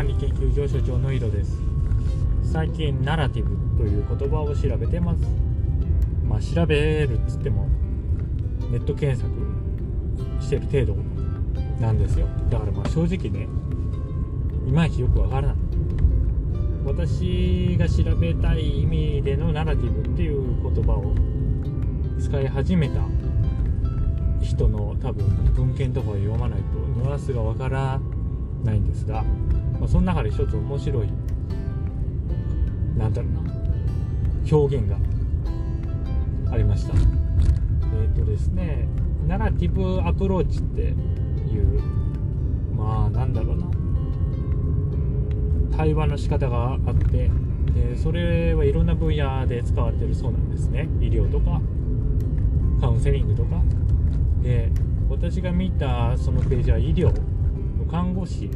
管理研究所所長の井戸です。最近ナラティブという言葉を調べてます。まあ調べるっつってもネット検索してる程度なんですよ。だからまあ正直ねいまいちよくわからない。私が調べたい意味でのナラティブっていう言葉を使い始めた人の多分文献とかを読まないとニュアンスがわからないんですが、まあ、その中で一つ面白いなんだろうな表現がありました。えっ、ー、とですねナラティブアプローチっていうまあなんだろうな対話の仕方があってでそれはいろんな分野で使われてるそうなんですね。医療とかカウンセリングとか。で私が見たそのページは医療看護師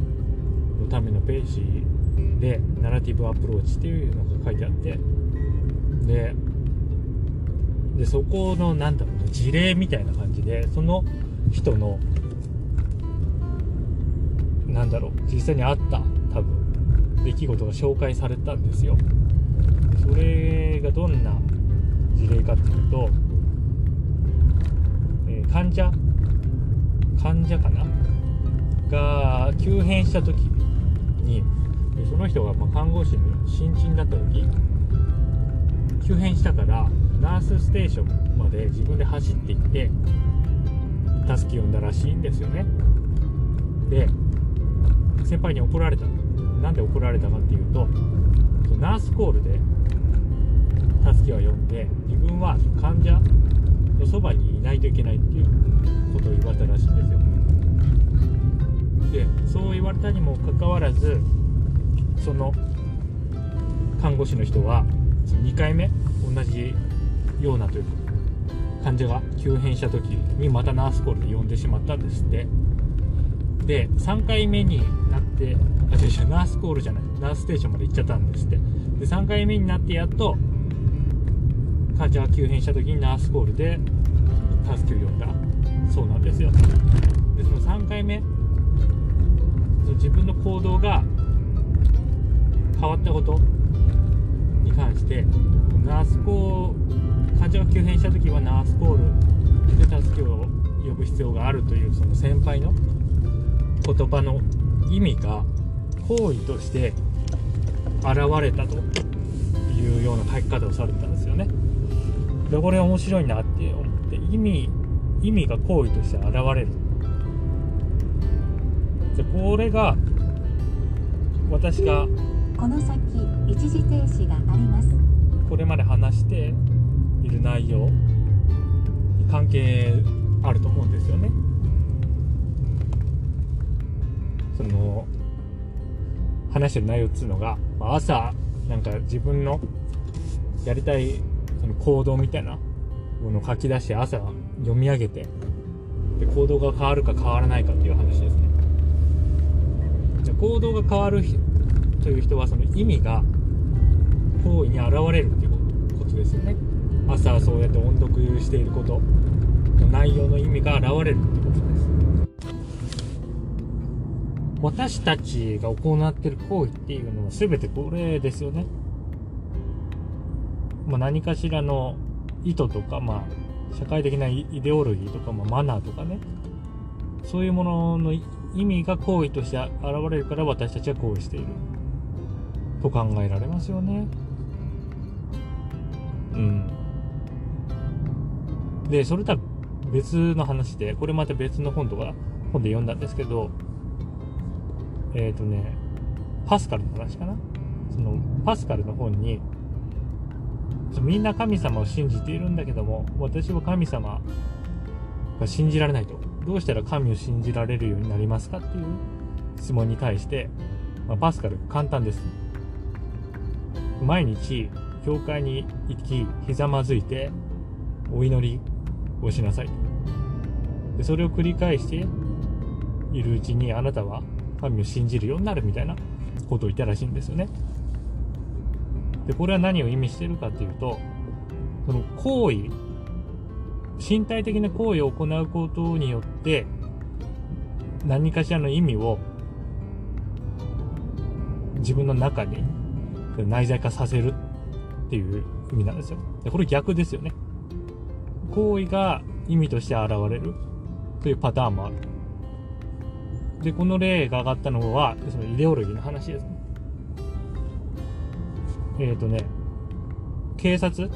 のためのページでナラティブアプローチっていうのが書いてあってででそこのなんだろうな事例みたいな感じでその人のなんだろう実際にあった多分出来事が紹介されたんですよ。それがどんな事例かっていうと、えー、患者患者かな？が急変した時にその人がま看護師の新人だった時急変したからナースステーションまで自分で走って行って助け呼んだらしいんですよね。で先輩に怒られた。なんで怒られたかっていうとナースコールで助けを呼んで自分は患者のそばにいないといけないっていうことを言われたらしいんですよ。でそう言われたにもかかわらずその看護師の人は2回目同じようなというか患者が急変した時にまたナースコールで呼んでしまったんですって。で3回目になってあ違う違うナースコールじゃないナースステーションまで行っちゃったんですって。で3回目になってやっと患者が急変した時にナースコールで助けを呼んだ。そうなんですよ。でその3回目自分の行動が変わったことに関してナースコー患者が急変した時はナースコールで助けを呼ぶ必要があるというその先輩の言葉の意味が行為として現れたというような書き方をされたんですよね。でこれ面白いなって思って意味意味が行為として現れるでこれが私がこの先一時停止があります。これまで話している内容に関係あると思うんですよね。その話してる内容っつうのが朝なんか自分のやりたいその行動みたいなものを書き出して朝読み上げてで行動が変わるか変わらないかっていう話ですね行動が変わるという人はその意味が行為に現れるっていうことですよね。朝そうやって音読していることの内容の意味が現れるってことです。私たちが行っている行為っていうのは全てこれですよね。まあ、何かしらの意図とか、まあ、社会的なイデオロギーとか、まあ、マナーとかね。そういうものの意味が行為として現れるから私たちは行為していると考えられますよね。うん。で、それとは別の話で、これまた別の本とか、本で読んだんですけど、えっ、ー、とね、パスカルの話かな？その、パスカルの本に、みんな神様を信じているんだけども、私は神様が信じられないと。どうしたら神を信じられるようになりますかっていう質問に対して、まあ、パスカル簡単です。毎日、教会に行き、ひざまずいて、お祈りをしなさい。でそれを繰り返しているうちに、あなたは神を信じるようになるみたいなことを言ったらしいんですよね。で、これは何を意味してるかっていうと、その行為、身体的な行為を行うことによって、何かしらの意味を自分の中に内在化させるっていう意味なんですよ。でこれ逆ですよね。行為が意味として現れるというパターンもある。でこの例が上がったのはそのイデオロギーの話ですね。えっ、ー、とね警察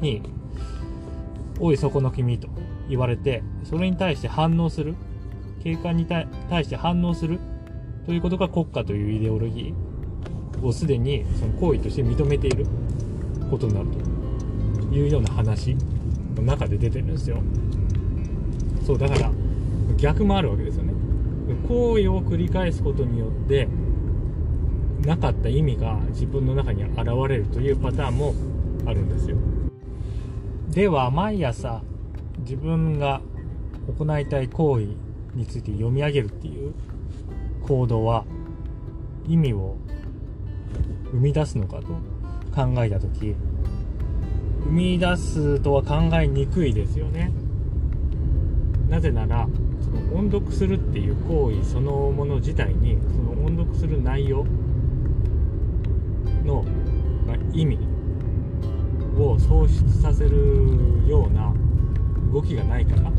に「おいそこの君」と言われてそれに対して反応する。警官に対して反応するということが国家というイデオロギーをすでにその行為として認めている。ことになるというような話の中で出てるんですよ。そうだから逆もあるわけですよね。行為を繰り返すことによってなかった意味が自分の中に現れるというパターンもあるんですよ。では毎朝自分が行いたい行為について読み上げるっていう行動は意味を生み出すのかと考えた時生み出すとは考えにくいですよね。なぜならその音読するっていう行為そのもの自体にその音読する内容の、まあ、意味を喪失させるような動きがないから。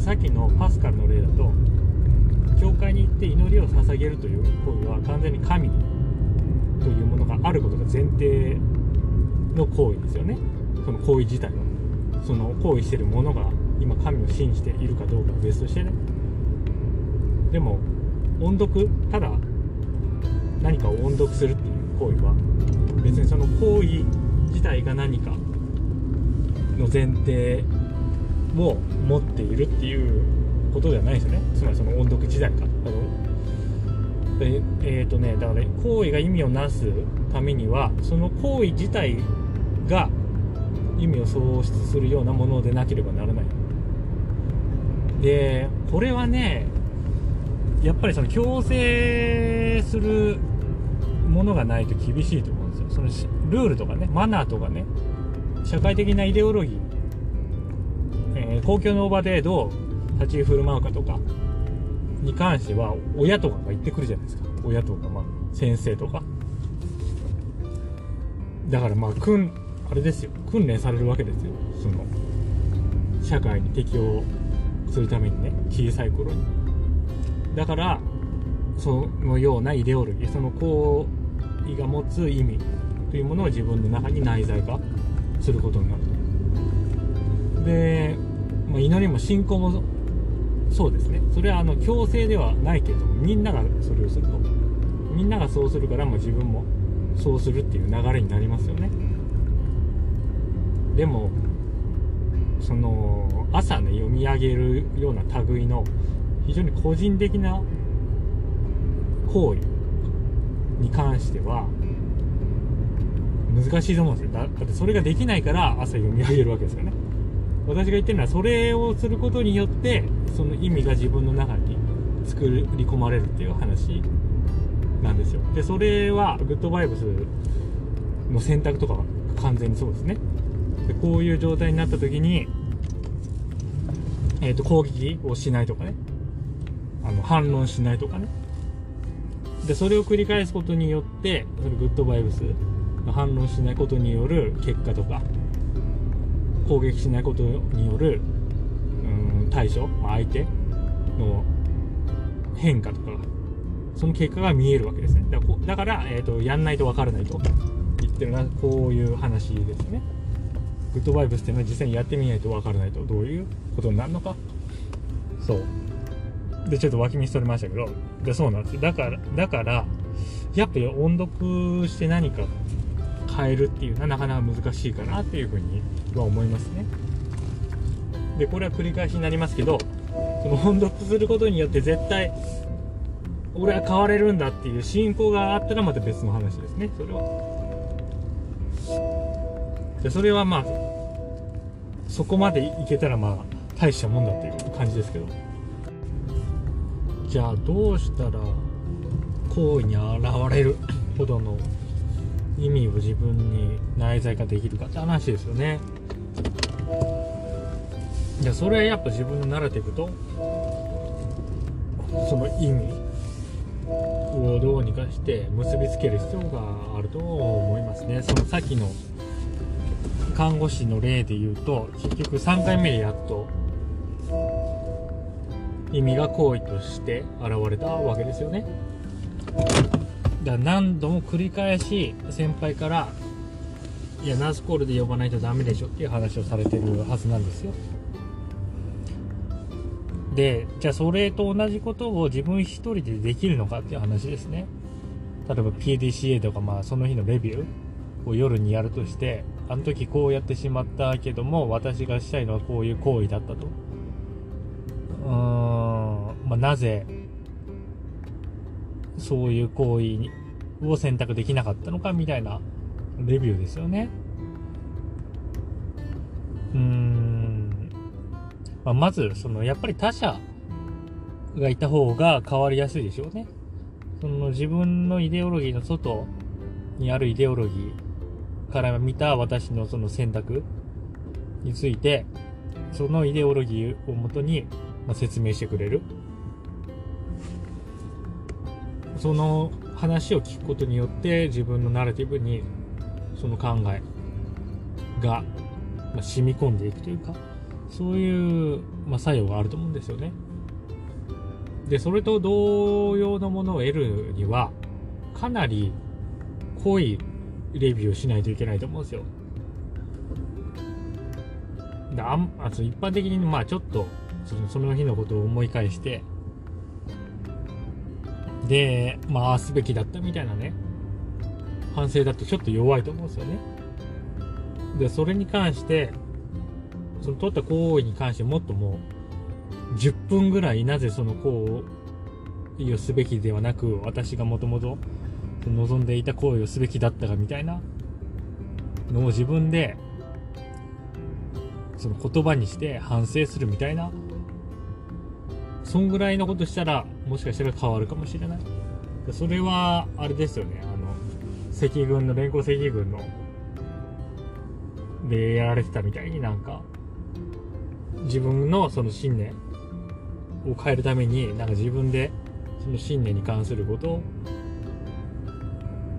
さっきのパスカルの例だと教会に行って祈りを捧げるという行為は完全に神というものがあることが前提の行為ですよね。その行為自体は。その行為してるものが今神を信じているかどうかは別としてね。でも音読ただ何かを音読するっていう行為は別にその行為自体が何かの前提を持っているっていうことではないですよね。つまりその音読自体かあのええー、とねだから行為が意味をなすためにはその行為自体が意味を喪失するようなものでなければならない。でこれはねやっぱりその強制するものがないと厳しいと思うんですよ。そのルールとかねマナーとかね社会的なイデオロギー、えー、公共の場でどう立ち振る舞うかとかに関しては親とかが言ってくるじゃないですか。親とかまあ先生とか。だからまあ訓あれですよ。訓練されるわけですよ。その社会に適応するためにね小さい頃に。だからそのようなイデオロギーその行為が持つ意味というものを自分の中に内在化することになると。で、まあ、祈りも信仰もそうですね。それはあの強制ではないけれどもみんながそれをすると。みんながそうするからもう自分もそうするっていう流れになりますよね。でもその朝ね読み上げるような類の非常に個人的な行為に関しては難しいと思うんですよ。だってそれができないから朝読み上げるわけですよね。私が言ってるのはそれをすることによってその意味が自分の中に作り込まれるっていう話なんですよ。でそれはグッドバイブスの選択とかは完全にそうですね。でこういう状態になった時に、えー、と攻撃をしないとかね。あの反論しないとかね。でそれを繰り返すことによってそれグッドバイブス反論しないことによる結果とか攻撃しないことによるうん対処ま相手の変化とかその結果が見えるわけですね。だからだから、えーと、やんないと分からないと言ってるのはこういう話ですね。グッドバイブスっていうのは実際にやってみないと分からないとどういうことになるのか。そう。でちょっと脇道取れましたけどでそうなんですだからだからやっぱ音読して何か変えるっていうのはなかなか難しいかなっていうふうには思いますね。でこれは繰り返しになりますけどその音読することによって絶対俺は変われるんだっていう信仰があったらまた別の話ですね。それは。でそれはまあそこまでいけたらまあ大したもんだっていう感じですけど。じゃあどうしたら行為に現れる ほどの意味を自分に内在化できるかって話ですよね。いやそれはやっぱ自分のナラティブとその意味をどうにかして結びつける必要があると思いますね。そのさっきの看護師の例で言うと結局3回目でやっと意味が行為として現れたわけですよね。だから何度も繰り返し先輩からいやナースコールで呼ばないとダメでしょっていう話をされてるはずなんですよ。でじゃあそれと同じことを自分一人でできるのかっていう話ですね。例えば PDCA とかまあその日のレビューを夜にやるとしてあの時こうやってしまったけども私がしたいのはこういう行為だったと。うーん、まあ、なぜそういう行為を選択できなかったのかみたいなレビューですよね。うーん、まあ、まずそのやっぱり他者がいた方が変わりやすいでしょうね。その自分のイデオロギーの外にあるイデオロギーから見た私のその選択についてそのイデオロギーをもとにまあ説明してくれるその話を聞くことによって自分のナラティブにその考えが、ま、染み込んでいくというかそういう、ま、作用があると思うんですよね。でそれと同様のものを得るにはかなり濃いレビューをしないといけないと思うんですよ。であんあ一般的にまあちょっとそのその日のことを思い返してでまあすべきだったみたいなね。反省だとちょっと弱いと思うんですよね。でそれに関してその取った行為に関してもっともう10分ぐらいなぜその行為をすべきではなく私がもともと望んでいた行為をすべきだったかみたいなのを自分でその言葉にして反省するみたいなそんぐらいのことしたらもしかしたら変わるかもしれない。それはあれですよね。あの赤軍の連合赤軍のでやられてたみたいになんか自分のその信念を変えるためになんか自分でその信念に関すること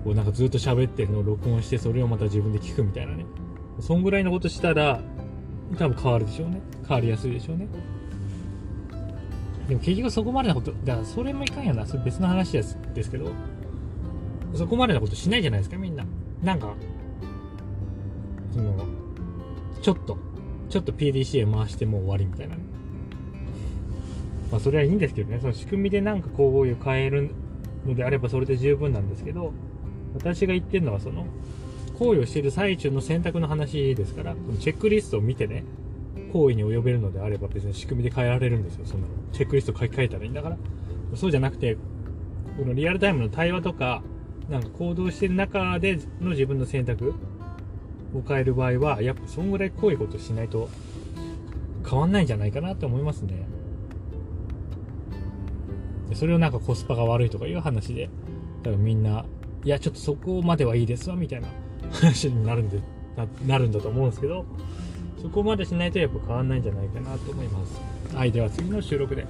をなんかずっと喋ってるのを録音してそれをまた自分で聞くみたいなね。そんぐらいのことしたら多分変わるでしょうね。変わりやすいでしょうね。でも結局そこまでのことだからそれもいかんやな。それ別の話ですですけど。そこまでのことしないじゃないですかみんな。なんかそのちょっとちょっと PDCA 回してもう終わりみたいな。まあそれはいいんですけどね。その仕組みでなんか行為を変えるのであればそれで十分なんですけど私が言ってるのはその行為をしている最中の選択の話ですからそのチェックリストを見てね行為に及べるのであれば別に仕組みで変えられるんですよ。そのチェックリスト書き換えたらいいんだから。そうじゃなくてこのリアルタイムの対話とかなんか行動してる中での自分の選択を変える場合はやっぱそんぐらい濃いことしないと変わんないんじゃないかなって思いますね。それをなんかコスパが悪いとかいう話で多分みんないやちょっとそこまではいいですわみたいな話になるんでななるんだと思うんですけど。そこまでしないとやっぱ変わんないんじゃないかなと思います。はいでは次の収録で。